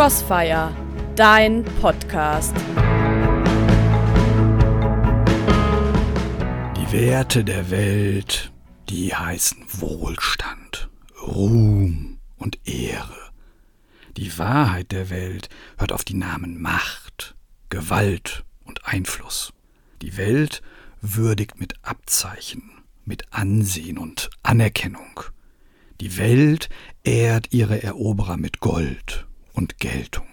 Crossfire, dein Podcast. Die Werte der Welt, die heißen Wohlstand, Ruhm und Ehre. Die Wahrheit der Welt hört auf die Namen Macht, Gewalt und Einfluss. Die Welt würdigt mit Abzeichen, mit Ansehen und Anerkennung. Die Welt ehrt ihre Eroberer mit Gold und Geltung.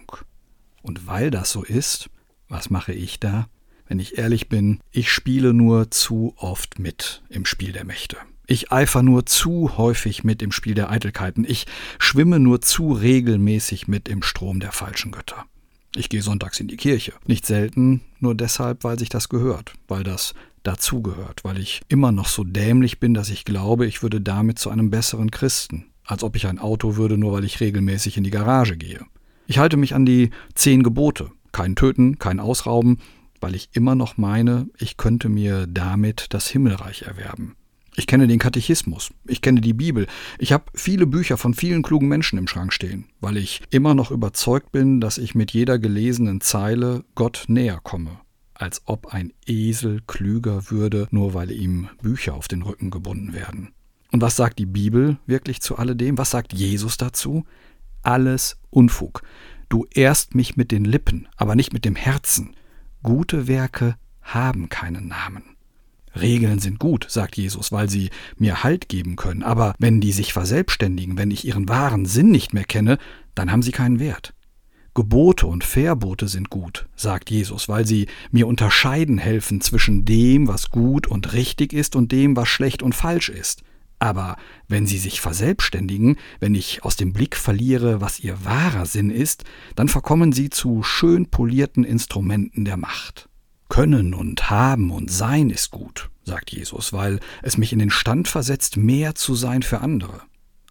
Und weil das so ist, was mache ich da? Wenn ich ehrlich bin, ich spiele nur zu oft mit im Spiel der Mächte. Ich eifer nur zu häufig mit im Spiel der Eitelkeiten. Ich schwimme nur zu regelmäßig mit im Strom der falschen Götter. Ich gehe sonntags in die Kirche. Nicht selten, nur deshalb, weil sich das gehört, weil das dazugehört, weil ich immer noch so dämlich bin, dass ich glaube, ich würde damit zu einem besseren Christen, als ob ich ein Auto würde, nur weil ich regelmäßig in die Garage gehe. Ich halte mich an die zehn Gebote. Kein Töten, kein Ausrauben, weil ich immer noch meine, ich könnte mir damit das Himmelreich erwerben. Ich kenne den Katechismus, ich kenne die Bibel, ich habe viele Bücher von vielen klugen Menschen im Schrank stehen, weil ich immer noch überzeugt bin, dass ich mit jeder gelesenen Zeile Gott näher komme, als ob ein Esel klüger würde, nur weil ihm Bücher auf den Rücken gebunden werden. Und was sagt die Bibel wirklich zu alledem? Was sagt Jesus dazu? Alles Unfug. Du ehrst mich mit den Lippen, aber nicht mit dem Herzen. Gute Werke haben keinen Namen. Regeln sind gut, sagt Jesus, weil sie mir Halt geben können, aber wenn die sich verselbstständigen, wenn ich ihren wahren Sinn nicht mehr kenne, dann haben sie keinen Wert. Gebote und Verbote sind gut, sagt Jesus, weil sie mir unterscheiden helfen zwischen dem, was gut und richtig ist und dem, was schlecht und falsch ist. Aber wenn sie sich verselbstständigen, wenn ich aus dem Blick verliere, was ihr wahrer Sinn ist, dann verkommen sie zu schön polierten Instrumenten der Macht. Können und haben und sein ist gut, sagt Jesus, weil es mich in den Stand versetzt, mehr zu sein für andere.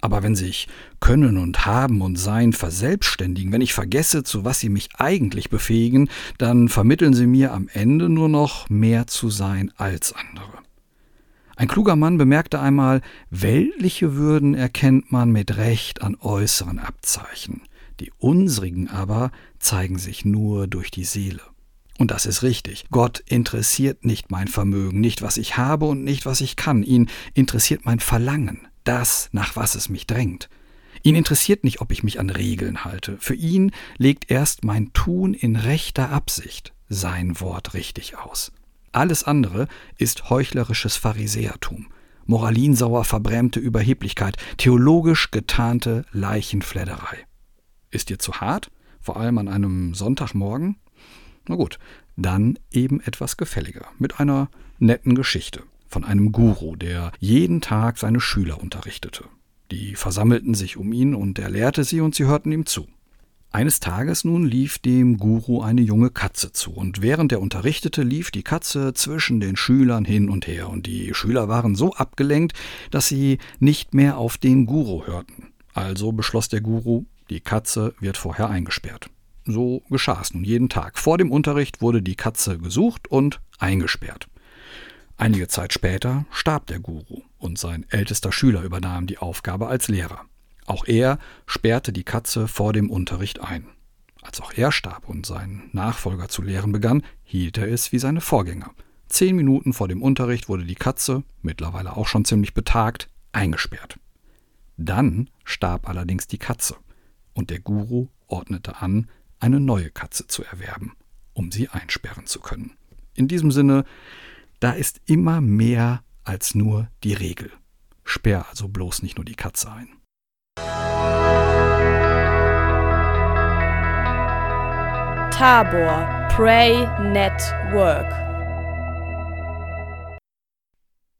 Aber wenn sich Können und Haben und Sein verselbstständigen, wenn ich vergesse, zu was sie mich eigentlich befähigen, dann vermitteln sie mir am Ende nur noch mehr zu sein als andere. Ein kluger Mann bemerkte einmal, weltliche Würden erkennt man mit Recht an äußeren Abzeichen, die unsrigen aber zeigen sich nur durch die Seele. Und das ist richtig. Gott interessiert nicht mein Vermögen, nicht was ich habe und nicht was ich kann. Ihn interessiert mein Verlangen, das, nach was es mich drängt. Ihn interessiert nicht, ob ich mich an Regeln halte. Für ihn legt erst mein Tun in rechter Absicht sein Wort richtig aus. Alles andere ist heuchlerisches Pharisäertum, moralinsauer verbrämte Überheblichkeit, theologisch getarnte Leichenfledderei. Ist dir zu hart? Vor allem an einem Sonntagmorgen? Na gut, dann eben etwas gefälliger, mit einer netten Geschichte von einem Guru, der jeden Tag seine Schüler unterrichtete. Die versammelten sich um ihn und er lehrte sie und sie hörten ihm zu. Eines Tages nun lief dem Guru eine junge Katze zu, und während er unterrichtete, lief die Katze zwischen den Schülern hin und her, und die Schüler waren so abgelenkt, dass sie nicht mehr auf den Guru hörten. Also beschloss der Guru, die Katze wird vorher eingesperrt. So geschah es nun jeden Tag. Vor dem Unterricht wurde die Katze gesucht und eingesperrt. Einige Zeit später starb der Guru und sein ältester Schüler übernahm die Aufgabe als Lehrer. Auch er sperrte die Katze vor dem Unterricht ein. Als auch er starb und sein Nachfolger zu lehren begann, hielt er es wie seine Vorgänger. Zehn Minuten vor dem Unterricht wurde die Katze, mittlerweile auch schon ziemlich betagt, eingesperrt. Dann starb allerdings die Katze, und der Guru ordnete an, eine neue Katze zu erwerben, um sie einsperren zu können. In diesem Sinne, da ist immer mehr als nur die Regel. Sperr also bloß nicht nur die Katze ein. Tabor Pray Network